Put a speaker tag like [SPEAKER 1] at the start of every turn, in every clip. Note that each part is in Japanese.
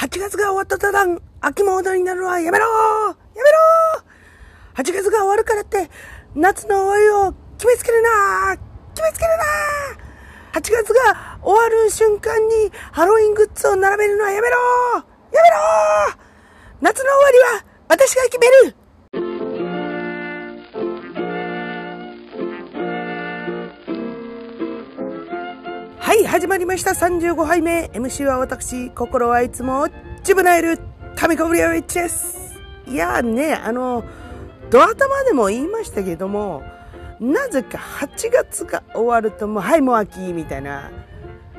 [SPEAKER 1] 8月が終わった途端、秋モードになるのはやめろやめろ !8 月が終わるからって、夏の終わりを決めつけるな決めつけるな8月が終わる瞬間にハロウィングッズを並べるのはやめろやめろ夏の終わりは私が決める。始まりました。35杯目。MC は私、心はいつも、ジブナイル、タミコブリアウィッチです。いやね、あの、ドア玉でも言いましたけども、なぜか8月が終わるともう、はい、もう秋、みたいな、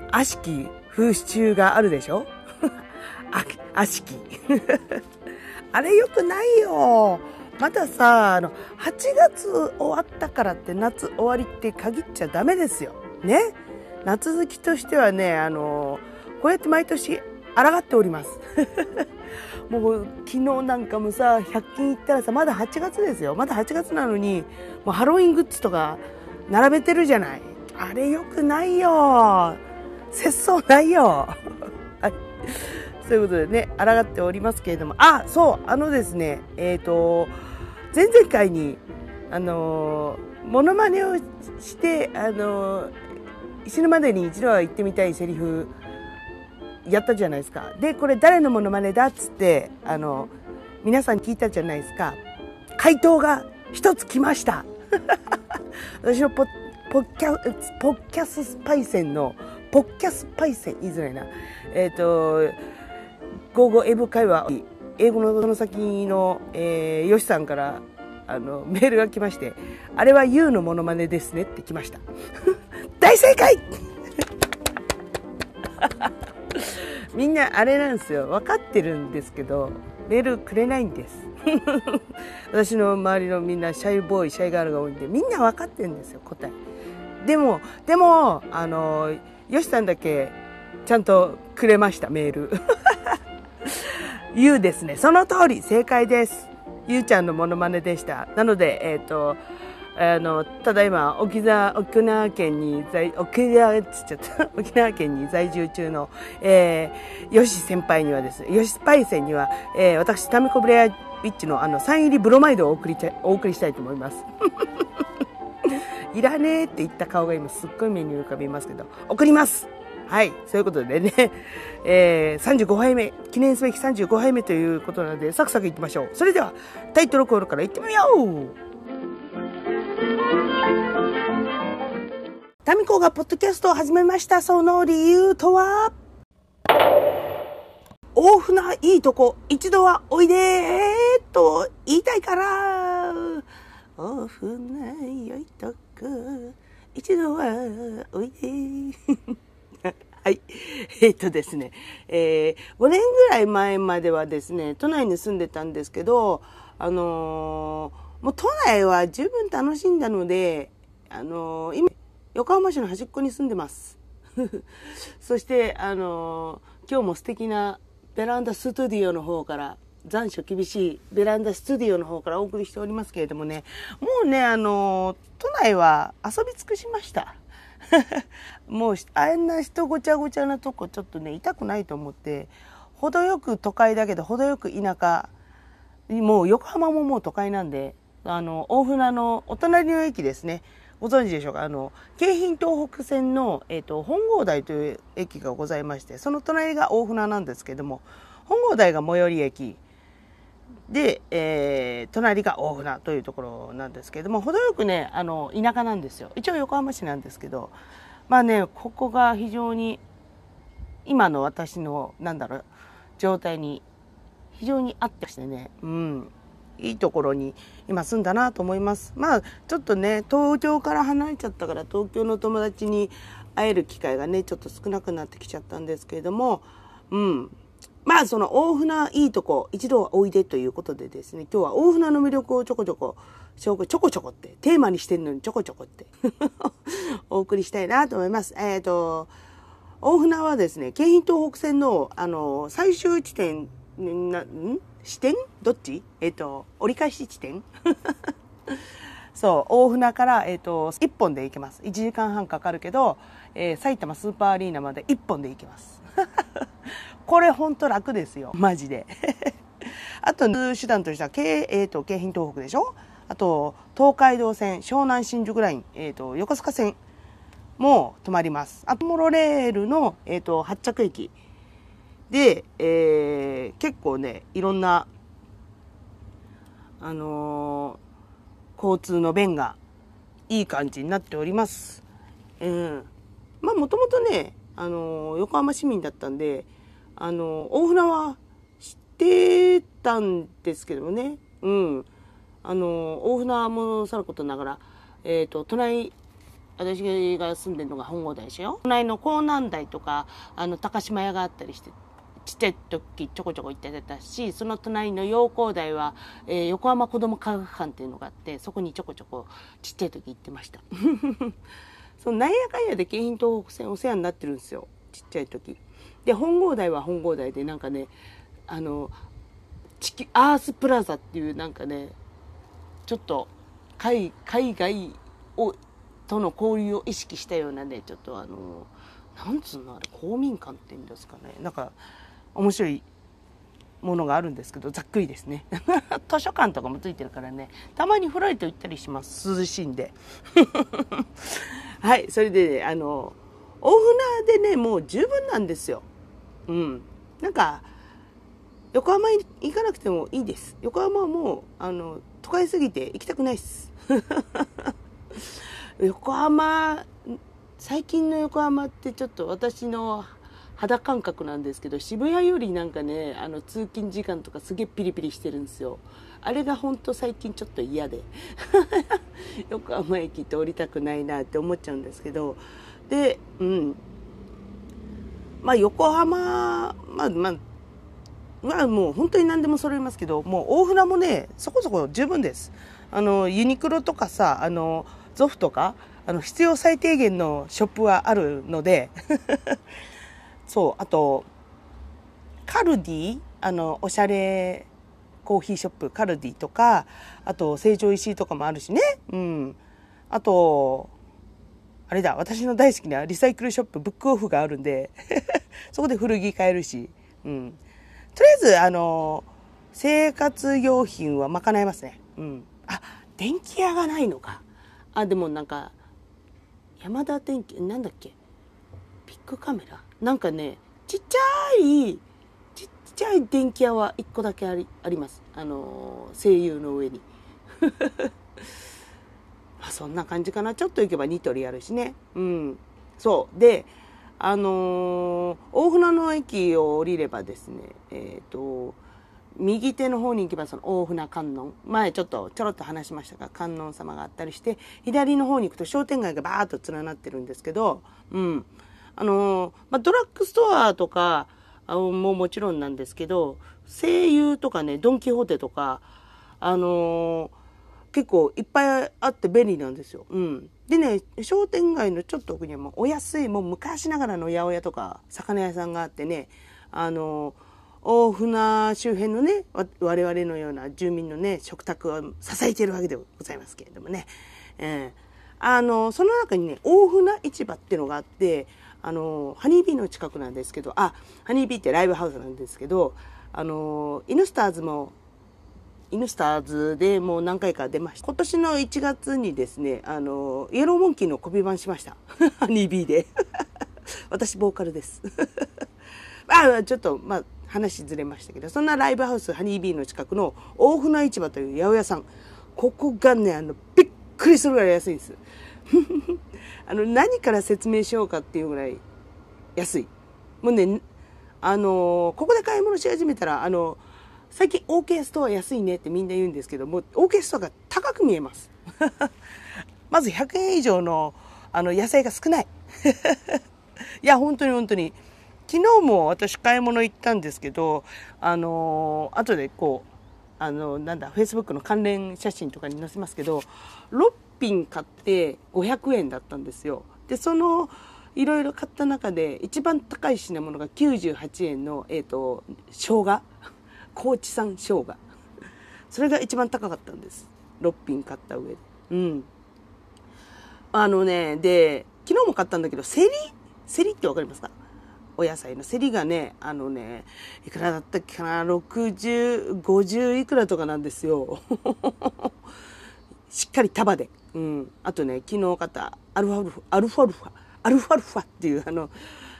[SPEAKER 1] 悪しき風習があるでしょ？悪しき。あれ良くないよ。まださ、あの、8月終わったからって夏終わりって限っちゃダメですよ。ね？夏好きとしてはね、あの、こうやって毎年抗っております。もう昨日なんかもさ、100均行ったらさ、まだ8月ですよ。まだ8月なのに、もうハロウィングッズとか並べてるじゃない。あれ良くないよ。節操ないよ。はい。そういうことでね、抗っておりますけれども、あ、そう、あのですね、えっ、ー、と、前々回に、あのモノマネをして、あの死ぬまでに一度は言ってみたいセリフやったじゃないですか。で、これ誰のモノマネだっつって、あの、皆さん聞いたじゃないですか。回答が一つ来ました。私のポッキャポッキャスパイセンの、ポッキャスパイセン、言いづらいな。えっ、ー、と、午後英語会話、英語のその先の、えー、ヨシさんから、あの、メールが来まして、あれは YOU のモノマネですねって来ました。大正解みんなあれなんですよ。分かってるんですけど、メールくれないんです。私の周りのみんなシャイボーイ、シャイガールが多いんで、みんな分かってるんですよ、答え。でも、でも、あの、よしさんだけ、ちゃんとくれました、メール。ゆうですね。その通り、正解です。ゆうちゃんのモノマネでした。なので、えっ、ー、と、あの、ただいま、沖縄、沖縄県に在、沖縄っつっちゃった、沖縄県に在住中の、えー、ヨシ先輩にはですね、ヨシパイセンには、えー、私、タミコブレアビッチのあの、サイン入りブロマイドをお送りお送りしたいと思います。いらねえって言った顔が今すっごい目に浮かびますけど、送りますはい。そういうことでね、えー、35杯目、記念すべき35杯目ということなので、サクサクいきましょう。それでは、タイトルコールからいってみようタミコがポッドキャストを始めました。その理由とは？大船いいとこ、一度はおいでと言いたいから。大船いいとこ、一度はおいではい。えっとですね、えー、5年ぐらい前まではですね、都内に住んでたんですけど、あのー、もう都内は十分楽しんだので、あの、今、横浜市の端っこに住んでます。そして、あの今日も素敵なベランダスタディオの方から、残暑厳しいベランダスタディオの方からお送りしておりますけれどもね、もうね、あの都内は遊び尽くしました。もう、あんな人ごちゃごちゃなとこちょっとね、痛くないと思って、程よく都会だけど、程よく田舎、もう横浜ももう都会なんで、あの、大船のお隣の駅ですね。ご存知でしょうか？あの、京浜東北線の、えっ、ー、と、本郷台という駅がございまして、その隣が大船なんですけども、本郷台が最寄り駅、で、えー、隣が大船というところなんですけども、程よくね、あの、田舎なんですよ。一応横浜市なんですけど、まあね、ここが非常に、今の私の、なんだろう、状態に非常に合ってましてね、うん。いいところに今住んだなと思います。まあ、ちょっとね、東京から離れちゃったから、東京の友達に会える機会がね、ちょっと少なくなってきちゃったんですけれども、うん。まあ、その大船いいとこ、一度はおいでということでですね、今日は大船の魅力をちょこちょこ、ちょこちょこって、テーマにしてるのにちょこちょこって お送りしたいなと思います。えっ、ー、と、大船はですね、京浜東北線の、あの、最終地点、な、ん？支点どっち？えっ、ー、と、折り返し地点？そう、大船から、えっ、ー、と、1本で行けます。1時間半かかるけど、えー、埼玉スーパーアリーナまで1本で行けます。これほんと楽ですよ。マジで。あと、手段としては、京、えっ、ー、と、京浜東北でしょ？あと、東海道線、湘南新宿ライン、えっ、と、横須賀線も止まります。あと、モロレールの、えっ、と、発着駅で、えー、結構ね、いろんな、あのー、交通の便がいい感じになっております。うん。まあ、もともとね、あのー、横浜市民だったんで、あのー、大船は知ってたんですけどもね、うん。あの大船もさることながら、えっ、と、隣、私が住んでるのが本郷台でしょ？隣の江南台とか、あの、高島屋があったりして、ちっちゃい時ちょこちょこ行ってたし、その隣の陽光台は、えー、横浜子ども科学館っていうのがあって、そこにちょこちょこちっちゃい時行ってました。そのなんやかんやで京浜東北線お世話になってるんですよ。ちっちゃい時。で、本郷台は本郷台でなんかね、あの、地球、アースプラザっていうなんかね、ちょっと海海外をとの交流を意識したようなね、ちょっとあの、なんつうのあれ、公民館っていうんですかね。なんか、面白いものがあるんですけど、ざっくりですね。図書館とかもついてるからね、たまにフライト行ったりします。涼しいんで。はい、それで、ね、あの、大船でね、もう十分なんですよ。うん。なんか、横浜に行かなくてもいいです。横浜はもう、あの、都会すぎて行きたくないっす。横浜、最近の横浜ってちょっと私の肌感覚なんですけど渋谷よりなんかねあの通勤時間とかすげえピリピリしてるんですよ。あれが本当最近ちょっと嫌で。横浜駅って降りたくないなって思っちゃうんですけど。でうん。まあ横浜まあまあまあもう本当に何でも揃いますけどもう大船もねそこそこ十分です。あのユニクロとかさあのゾフとかあの必要最低限のショップはあるので。そう、あと、カルディあの、おしゃれコーヒーショップ、カルディとか、あと、成城石井とかもあるしね。うん。あと、あれだ、私の大好きなリサイクルショップ、ブックオフがあるんで そこで古着買えるし。うん。とりあえず、あの、生活用品は賄えますね。うん。あ、電気屋がないのか。あ、でもなんか、山田電機、なんだっけ？ビッグカメラ？なんかね、ちっちゃい、ちっちゃい電気屋は1個だけありあります。あのー、声優の上に。まあそんな感じかな。ちょっと行けばニトリあるしね。うん。そう。で、あのー、大船の駅を降りればですね、えっ、ー、と、右手の方に行けばその大船観音。前ちょっとちょろっと話しましたが、観音様があったりして、左の方に行くと商店街がバーッと連なってるんですけど、うん。あの、まあ、ドラッグストアとかももちろんなんですけど、声優とかね、ドンキホーテとか、あの結構いっぱいあって便利なんですよ。うん。でね、商店街のちょっと奥にはもうお安い、もう昔ながらの八百屋とか魚屋さんがあってね、あの大船周辺のね、我々のような住民のね、食卓を支えているわけでございますけれどもね。えー、あの、その中にね、大船市場っていうのがあって、あの、ハニービーの近くなんですけど、あ、ハニービーってライブハウスなんですけど、あの、イヌスターズも、イヌスターズでもう何回か出ました。今年の1月にですね、あの、イエローモンキーのコピー版しました。ハニービーで。私、ボーカルです。あ、ちょっと、まあ、話ずれましたけど、そんなライブハウスハニービーの近くの大船市場という八百屋さん。ここがね、あの、びっくりするぐらい安いんです。あの、何から説明しようかっていうぐらい安い。もうね、あのここで買い物し始めたら、あの最近 OK ストア安いねってみんな言うんですけども、OK ストアが高く見えます。まず100円以上の、あの、野菜が少ない。いや、本当に本当に。昨日も私買い物行ったんですけど、あの後でこう、あの、なんだ、Facebook の関連写真とかに載せますけど、6品買って500円だったんですよ。で、その、いろいろ買った中で一番高い品物が98円の、えっ、ー、と、生姜。高知産生姜。それが一番高かったんです。6品買った上で。うん。あのね、で、昨日も買ったんだけど、セリ？セリってわかりますか？お野菜の競りがね、あのね、いくらだったっけかな、60、50いくらとかなんですよ。しっかり束で。うん。あとね、昨日買ったアルファルファ、アルファルファ、アルファルファっていう、あの、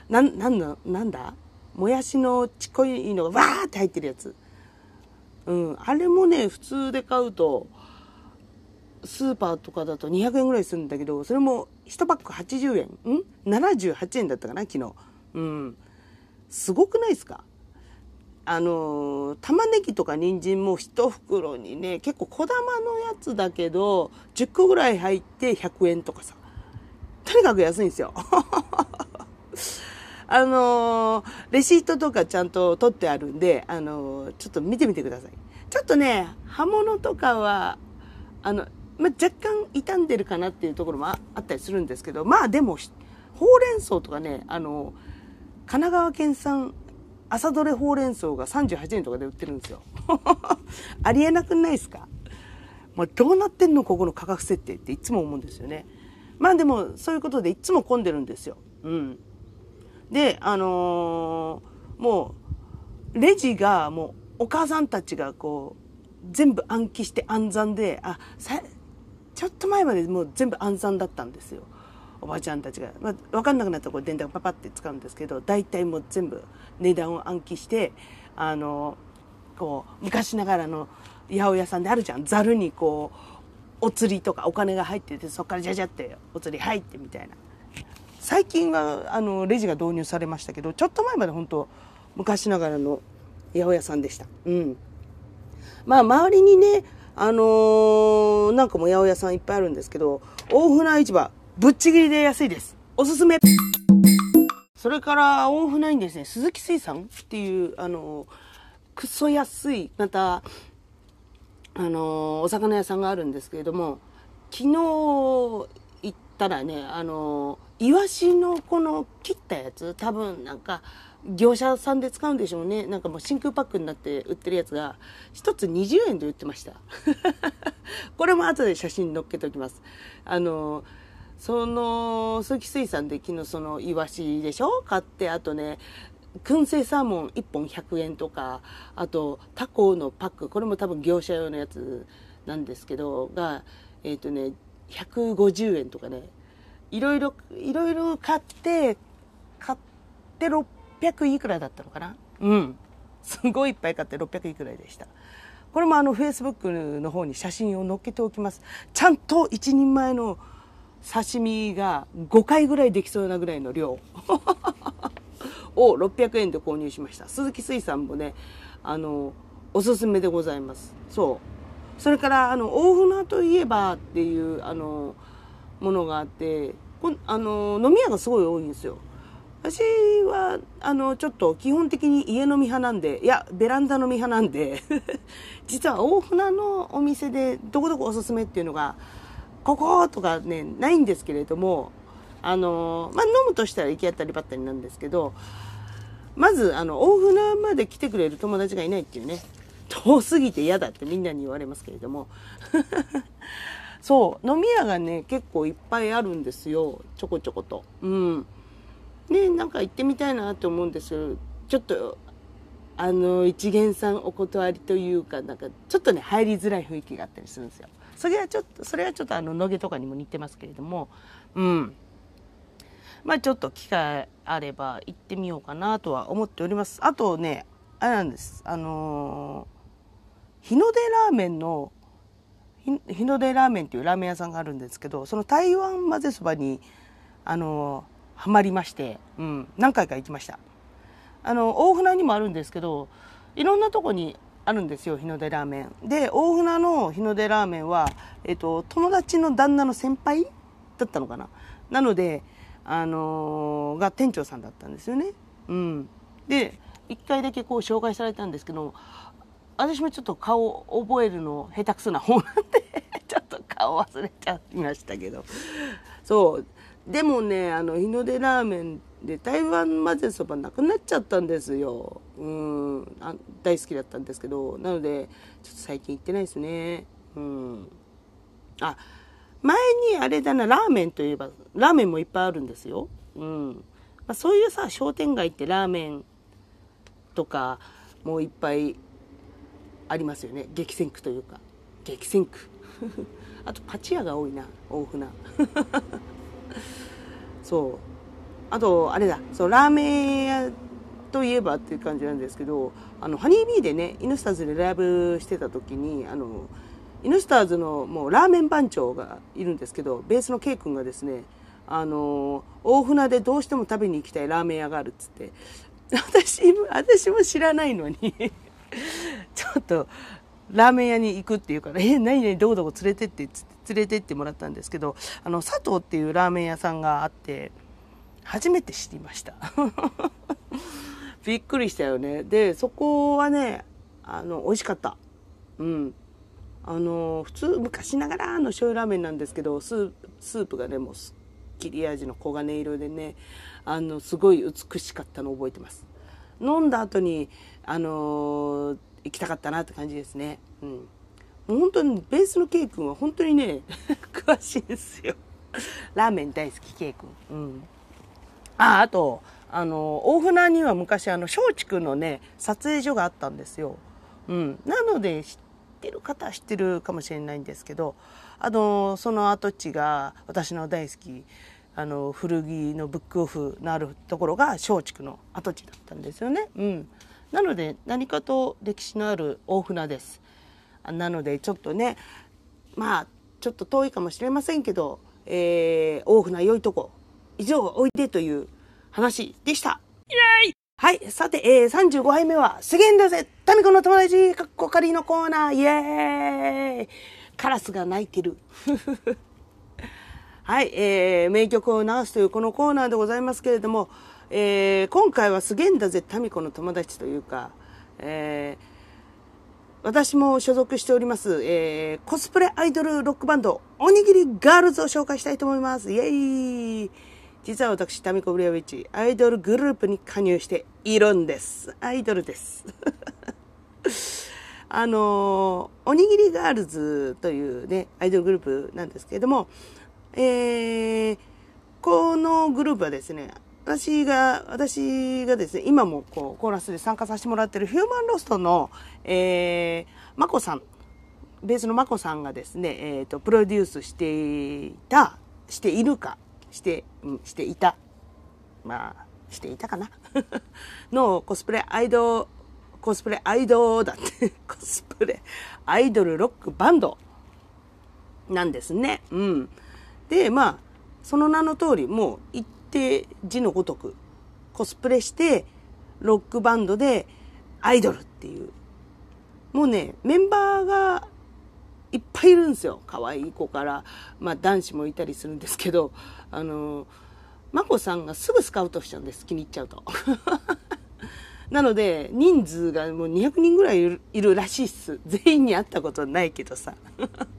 [SPEAKER 1] なん、なんだ、なんだ？もやしのちっこいのがわーって入ってるやつ。うん。あれもね、普通で買うと、スーパーとかだと200円ぐらいするんだけど、それも1パック80円？ん ?78 円だったかな昨日。うん。すごくないですか？あの玉ねぎとか人参も1袋にね結構小玉のやつだけど10個ぐらい入って100円とかさ。とにかく安いんですよ。あのレシートとかちゃんと取ってあるんで、あのちょっと見てみてください。ちょっとね刃物とかはあの、ま若干傷んでるかなっていうところもあったりするんですけどまあでもほうれん草とかねあの神奈川県産朝どれほうれん草が38円とかで売ってるんですよ。ありえなくないですか？まあ、どうなってんの？ここの価格設定っていつも思うんですよね。まあでも、そういうことでいつも混んでるんですよ。うん。で、あのー、もう、レジがもう、お母さんたちがこう、全部暗記して暗算で、あ、さ、ちょっと前までもう全部暗算だったんですよ。おばちゃんたちが、まあ、分かんなくなったらこう電卓パパって使うんですけど大体もう全部値段を暗記してあのこう昔ながらの八百屋さんであるじゃん。ざるにこうお釣りとかお金が入っててそこからじゃじゃってお釣り入ってみたいな。最近はあのレジが導入されましたけどちょっと前まで本当昔ながらの八百屋さんでした。うん。まあ周りにねあのー、なんかも八百屋さんいっぱいあるんですけど大船市場ぶっちぎりで安いです。おすすめ。それから大船にですね、鈴木水産っていう、あの、くそ安い、また、あの、お魚屋さんがあるんですけれども、昨日行ったらね、あの、イワシのこの切ったやつ、多分なんか、業者さんで使うんでしょうね。なんかもう真空パックになって売ってるやつが、一つ20円で売ってました。これも後で写真載っけておきます。あの、その、鈴木水産で昨日そのイワシでしょ？買って、あとね、燻製サーモン1本100円とか、あとタコのパック、これも多分業者用のやつなんですけど、が、えっ、ー、とね、150円とかね、いろいろ、いろいろ買って、買って600いくらだったのかな？うん。すごいいっぱい買って600いくらでした。これもあの、Facebook の方に写真を載っけておきます。ちゃんと一人前の刺身が5回ぐらいできそうなぐらいの量を 600円で購入しました。鈴木水産もね、あの、おすすめでございます。そう。それから、あの、大船といえばっていう、あの、ものがあって、こあの、飲み屋がすごい多いんですよ。私は、あの、ちょっと基本的に家飲み派なんで、いや、ベランダ飲み派なんで 実は大船のお店でどこどこおすすめっていうのが、こことかね、ないんですけれども、あの、まあ、飲むとしたら行き当たりばったりなんですけど、まず、あの、大船まで来てくれる友達がいないっていうね、遠すぎて嫌だってみんなに言われますけれども。そう、飲み屋がね、結構いっぱいあるんですよ。ちょこちょこと。うん。ね、なんか行ってみたいなって思うんですけど、ちょっと、あの、一元さんお断りというか、なんか、ちょっとね、入りづらい雰囲気があったりするんですよ。それはちょっとそれはちょっとあの野毛とかにも似てますけれどもうん。まあちょっと機会あれば行ってみようかなとは思っております。あとねあれなんです。あのー、日の出ラーメンの日の出ラーメンっていうラーメン屋さんがあるんですけどその台湾混ぜそばにあのー、ハマりまして、うん、何回か行きました。あの大船にもあるんですけどいろんなとこにあるんですよ日の出ラーメン。で大船の日の出ラーメンは、えっと、友達の旦那の先輩だったのかな。なのであのー、が店長さんだったんですよね。うん。で1回だけこう紹介されたんですけど私もちょっと顔覚えるの下手くそな方なんで ちょっと顔忘れちゃいましたけど。そう。でもねあの日の出ラーメンで台湾混ぜそばなくなっちゃったんですようんあ大好きだったんですけどなのでちょっと最近行ってないですねうんあ前にあれだなラーメンといえばラーメンもいっぱいあるんですようんまあ、そういうさ、商店街ってラーメンとかもういっぱいありますよね。激戦区というか。激戦区。あとパチ屋が多いな、大船。そう。あと、あれだ、そう、ラーメン屋といえばっていう感じなんですけど、あの、ハニービーでね、イヌスターズでライブしてた時に、あの、イヌスターズのもうラーメン番長がいるんですけど、ベースの K 君がですね、あの、大船でどうしても食べに行きたいラーメン屋があるっつって、私、私も知らないのにちょっと、ラーメン屋に行くっていうから、え、何々どこどこ連れてって、っつって連れてってもらったんですけど、あの、佐藤っていうラーメン屋さんがあって、初めて知りました。びっくりしたよね。で、そこはね、あの、美味しかった。うん。あの普通昔ながらの醤油ラーメンなんですけどスープがねもうすっきり味の黄金色でねあのすごい美しかったのを覚えてます飲んだ後にあの行きたかったなって感じですねうん本当にベースの K 君は本当にね 詳しいですよ。ラーメン大好き K 君。うん。ああとあの大船には昔あの松竹のね撮影所があったんですよ。うん。なので知ってる方は知ってるかもしれないんですけどあのその跡地が私の大好きあの古着のブックオフのあるところが松竹の跡地だったんですよね。うん、なので何かと歴史のある大船です。なのでちょっとねまあちょっと遠いかもしれませんけど、えー、大船良いとこ以上おいでという話でした。イエーイはい。さて、えー、35杯目は、すげえんだぜタミコの友達、かっこかりのコーナー、イエーイカラスが鳴いてる。はい、えー、名曲を流すというこのコーナーでございますけれども、えー、今回はすげえんだぜタミコの友達というか、えー、私も所属しております、えー、コスプレアイドルロックバンド、おにぎりガールズを紹介したいと思います。イェーイ実は私、タミコブレアウィッチ、アイドルグループに加入しているんです。アイドルです。あのー、おにぎりガールズというね、アイドルグループなんですけれども、えー、このグループはですね、私が、私がですね、今もこう、コーラスで参加させてもらってるヒューマンロストの、えー、まこさん、ベースのまこさんがですね、えっ、ー、と、プロデュースしていた、しているか、して、うんしていた。まあ、していたかな のコスプレアイド、コスプレアイドだって、コスプレアイドルロックバンドなんですね。うん。で、まあ、その名の通り、もう定字のごとくコスプレして、ロックバンドでアイドルっていう。もうね、メンバーがいっぱいいるんですよ。可愛い子から、まあ男子もいたりするんですけど、あの、眞子さんがすぐスカウトしちゃうんです。気に入っちゃうと。なので、人数がもう200人ぐらいいるらしいっす。全員に会ったことないけどさ。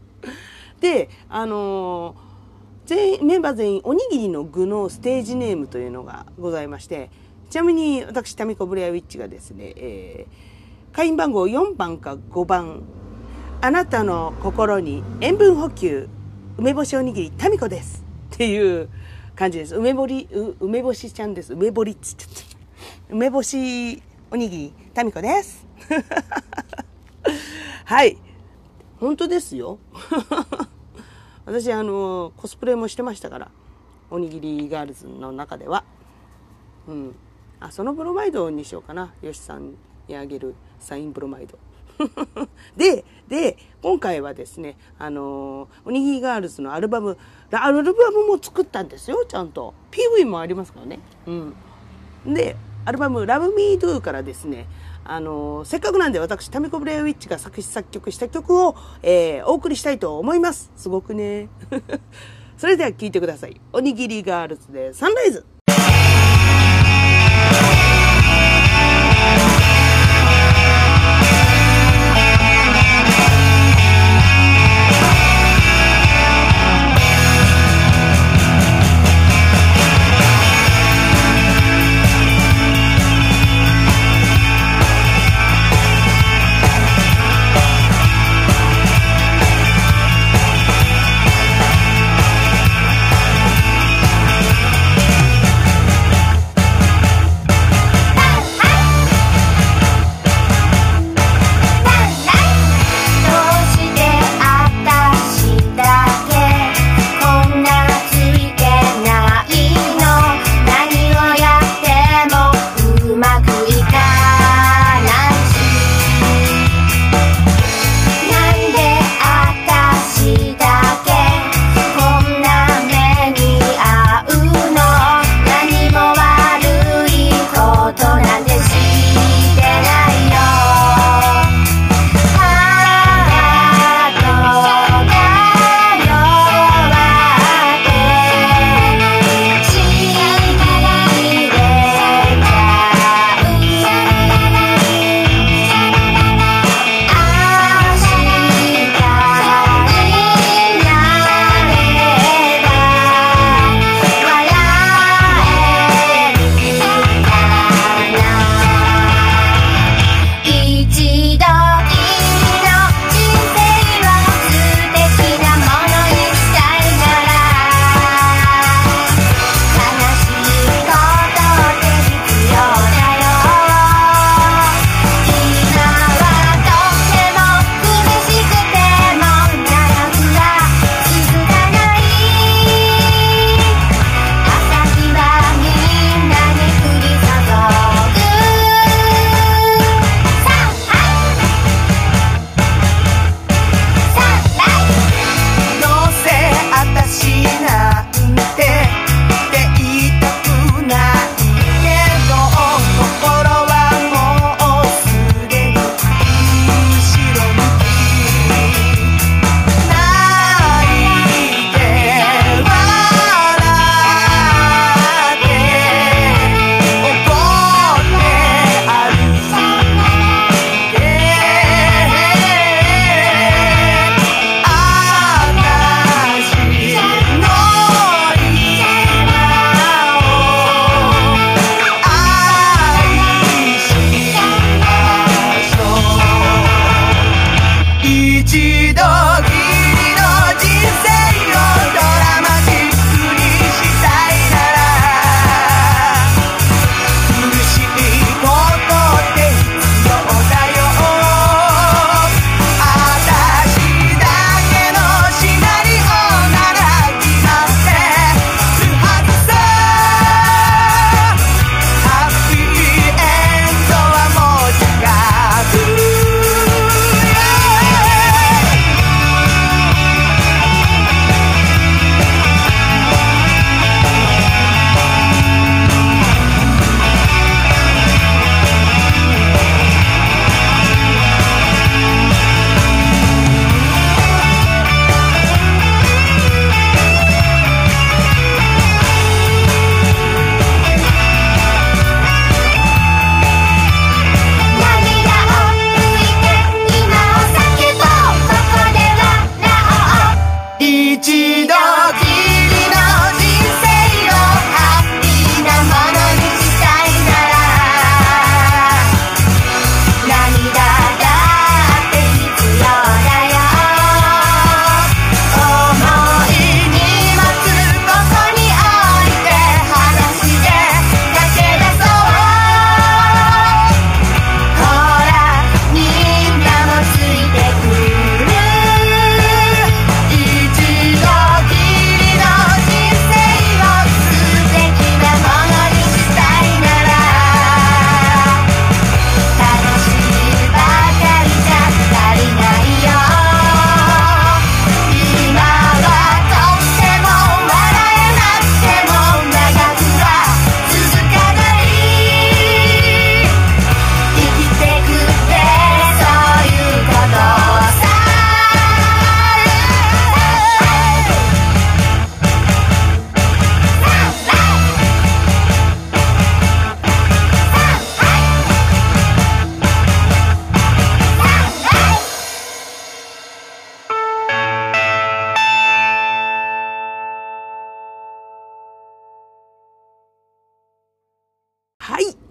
[SPEAKER 1] で、あの全員、メンバー全員、おにぎりの具のステージネームというのがございまして、ちなみに私、タミコブレアウィッチがですね、えー、会員番号4番か5番あなたの心に塩分補給、梅干しおにぎり、タミコです。っていう感じです。梅ぼり、梅干しちゃんです。梅ぼりっつっちゃった。梅干しおにぎり、タミコです。はい。本当ですよ。私、あの、コスプレもしてましたから。おにぎりガールズの中では。うん。あ、そのブロマイドにしようかな。よしさんにあげるサインブロマイド。で、で、今回はですね、あのおにぎりガールズのアルバム、アルバムも作ったんですよ、ちゃんと。PV もありますからね。うん。で、アルバム、Love Me Do からですね、あのせっかくなんで私、タミコブレイウィッチが作詞作曲した曲を、えー、お送りしたいと思います。すごくね。それでは聴いてください。おにぎりガールズでサンライズ。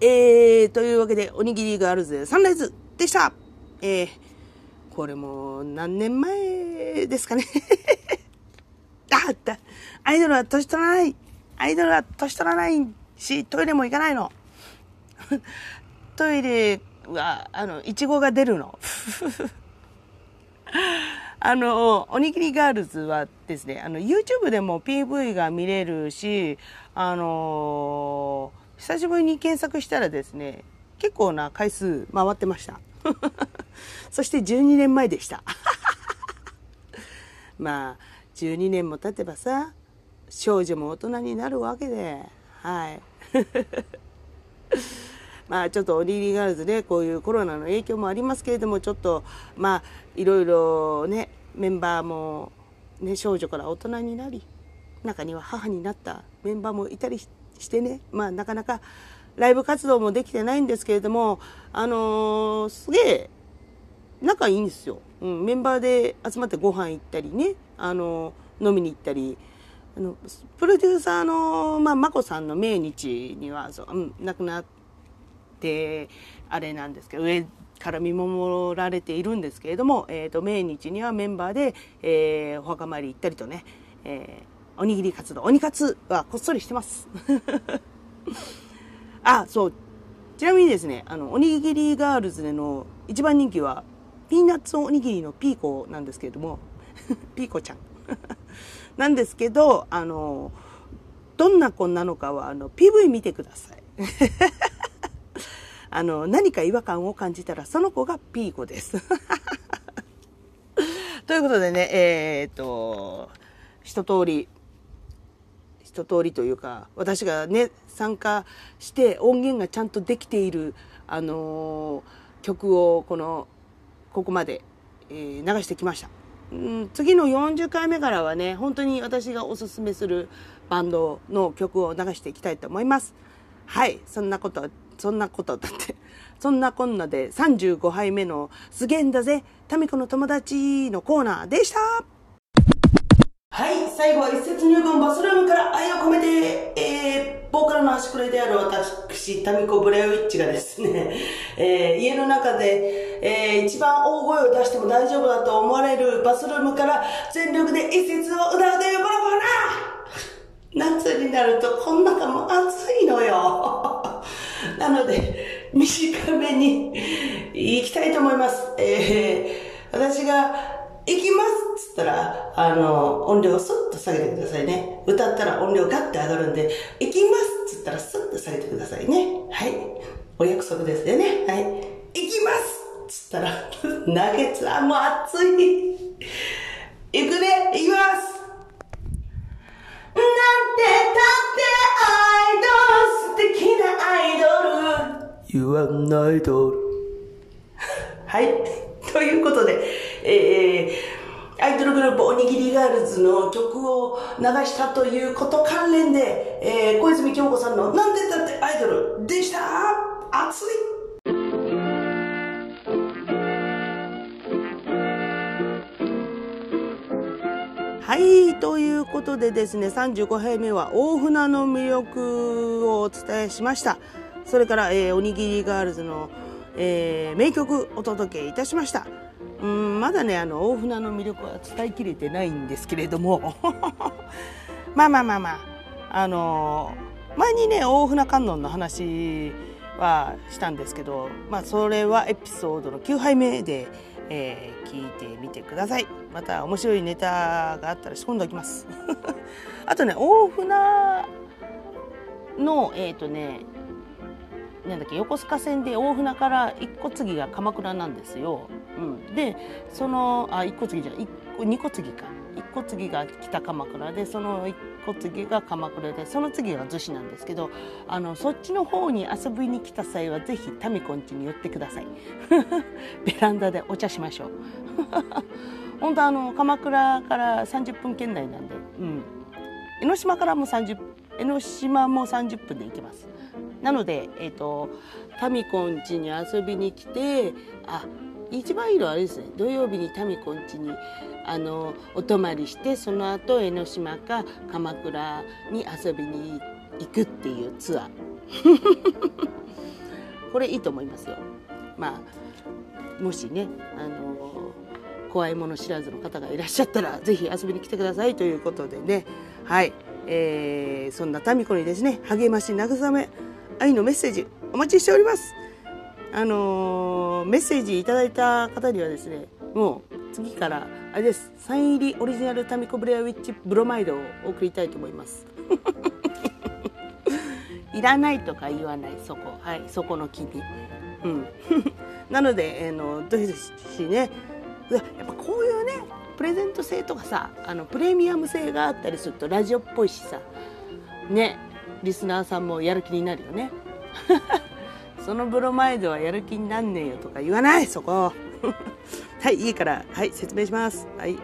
[SPEAKER 1] というわけで、おにぎりガールズサンライズでした。えー、これも何年前ですかね。あった。アイドルは年取らない。アイドルは年取らないし、トイレも行かないの。トイレは、あの、いちごが出るの。あの、おにぎりガールズはですね、あの、YouTube でも PV が見れるし、あのー、久しぶりに検索したらですね、結構な回数回ってました。そして12年前でした。まあ、12年も経てばさ、少女も大人になるわけで、はい。まあちょっとオリリーガールズでこういうコロナの影響もありますけれどもちょっとまあいろいろねメンバーも、ね、少女から大人になり中には母になったメンバーもいたりしてしてね。まあなかなかライブ活動もできてないんですけれどもあのー、すげえ仲いいんですよ、うん、メンバーで集まってご飯行ったりね。あのー、飲みに行ったり。あのプロデューサーの、まあ、眞子さんの命日にはそう、うん、亡くなって、あれなんですけど、上から見守られているんですけれども、えっ、ー、と、命日にはメンバーで、えー、お墓参り行ったりとね、えー、おにぎり活動、鬼活はこっそりしてます。あ、そう。ちなみにですね、あの、おにぎりガールズでの一番人気は、ピーナッツおにぎりのピーコなんですけれども、ピーコちゃん。なんですけど、あの、どんな子なのかは、あの、PV 見てください。あの、何か違和感を感じたら、その子がピーコです。ということでね、えー、っと、一通り、一通りというか、私がね、参加して音源がちゃんとできている、あのー、曲を、この、ここまで、えー、流してきました。うん、次の40回目からはね、本当に私がおすすめするバンドの曲を流していきたいと思います。はい、そんなことそんなことだって。そんなこんなで35杯目のすげえんだぜ、タミコの友達のコーナーでしたはい、最後は一節入魂バスルームから愛を込めて、えー、ボーカルの端くれである私、タミコブレオイッチがですね、えー、家の中で、えー、一番大声を出しても大丈夫だと思われるバスルームから全力で一節を歌うというこのコーナ夏になるとこん中も暑いのよ。なので、短めに行きたいと思います。えー、私が、行きますっつったら、あの、音量をスッと下げてくださいね。歌ったら音量ガッて上がるんで、行きますっつったらスッと下げてくださいね。はい。お約束ですよね。はい。行きますっつったら、投げつはもう熱い。行くね行きますなんてたってアイドル素敵なアイドル You are an idol はい。ということで、えー、アイドルグループおにぎりガールズの曲を流したということ関連で、えー、小泉京子さんのなんてたってアイドルでした？熱いはい、ということでですね、35杯目は大船の魅力をお伝えしました。それから、えー、おにぎりガールズの、えー、名曲お届けいたしました。うん、まだね、あの、大船の魅力は伝えきれてないんですけれども、まあまあまあまあ、あの、前にね、大船観音の話はしたんですけど、まあ、それはエピソードの9杯目で、えー、聞いてみてください。また面白いネタがあったら仕込んでおきます。あとね、大船の、えっ、ー、とね、なんだっけ、横須賀線で大船から一個継ぎが鎌倉なんですよ。うん、で、その、あ、一個継ぎじゃない、二個継ぎか。一個継ぎが北鎌倉で、その一個継ぎが鎌倉で、その次が逗子なんですけど、あの、そっちの方に遊びに来た際は、ぜひタミコん家に寄ってください。ベランダでお茶しましょう。本当あの、鎌倉から30分圏内なんで、うん。江ノ島からも30、江ノ島も30分で行けます。なので、えっ、ー、と、タミコん家に遊びに来て、あ、一番いいのはあれですね、土曜日にタミコん家にあのお泊まりしてその後江ノ島か鎌倉に遊びに行くっていうツアー。これいいと思いますよ。まあもしねあの怖いもの知らずの方がいらっしゃったらぜひ遊びに来てください。ということでね。はい、えー、そんな民子にですね励まし慰め愛のメッセージお待ちしております。あのー、メッセージいただいた方にはですねもう次からあれです。サイン入りオリジナルタミコブレアウィッチブロマイドを送りたいと思います。いらないとか言わない。そこ。はい。そこの君うん。なので、えー、のどしどしね。やっぱこういうねプレゼント性とかさあのプレミアム性があったりするとラジオっぽいしさ。ね。リスナーさんもやる気になるよね。そのブロマイドはやる気になんねえよとか言わないそこ。はいいいからはい説明します。はい。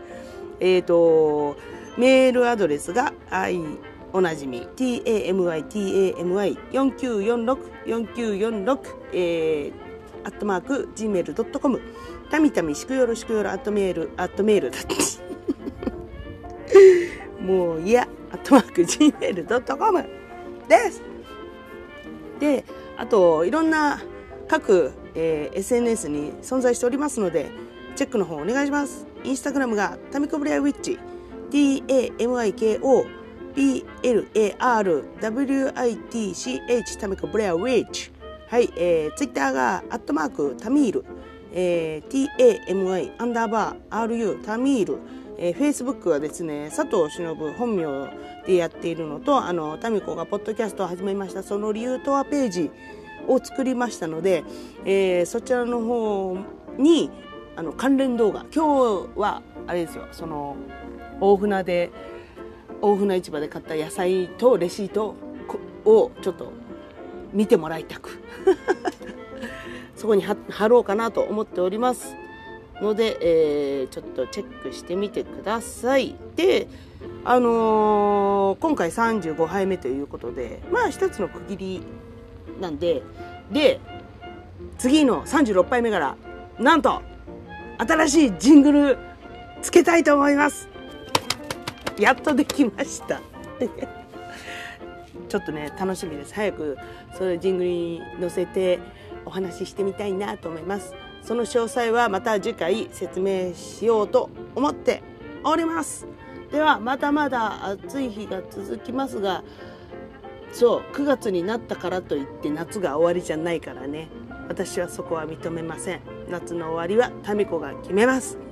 [SPEAKER 1] えっとメールアドレスがいおなじみ。tamytamy49464946 えー、アットマーク gmail.com たみたみしくよろしくよろアットメールアットメール。だってもういやアットマーク gmail.com ですであといろんな各、えー、SNS に存在しておりますのでチェックの方お願いします。インスタグラムがタミコブレアウィッチ TAMIKO BLARWITCH タミコブレアウィッチ。はい、えー、ツイッターがアットマークタミール、えー、TAMI アンダーバー RU タミール、えー、フェイスブックはですね佐藤忍本名でやっているのとあのタミコがポッドキャストを始めました。その理由とはページを作りましたので、えー、そちらの方にあの関連動画。今日はあれですよ。その大船で大船市場で買った野菜とレシートをちょっと見てもらいたく。そこに貼ろうかなと思っております。ので、えー、ちょっとチェックしてみてください。であのー、今回35杯目ということでまあ一つの区切りなんでで次の36杯目からなんと新しいジングルつけたいと思います。やっとできました。ちょっとね楽しみです。早くそれジングルに乗せてお話ししてみたいなと思います。その詳細はまた次回説明しようと思っております。ではまだまだ暑い日が続きますがそう9月になったからといって夏が終わりじゃないからね。私はそこは認めません。夏の終わりは民子が決めます。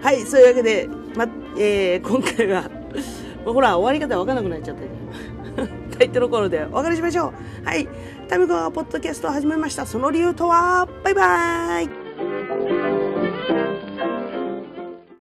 [SPEAKER 1] はい。そういうわけで、まえー、今回はほら終わり方分かんなくなっちゃった タイトルコールでお別れしましょう。はい。タミ子がポッドキャストを始めました。その理由とは？バイバーイ。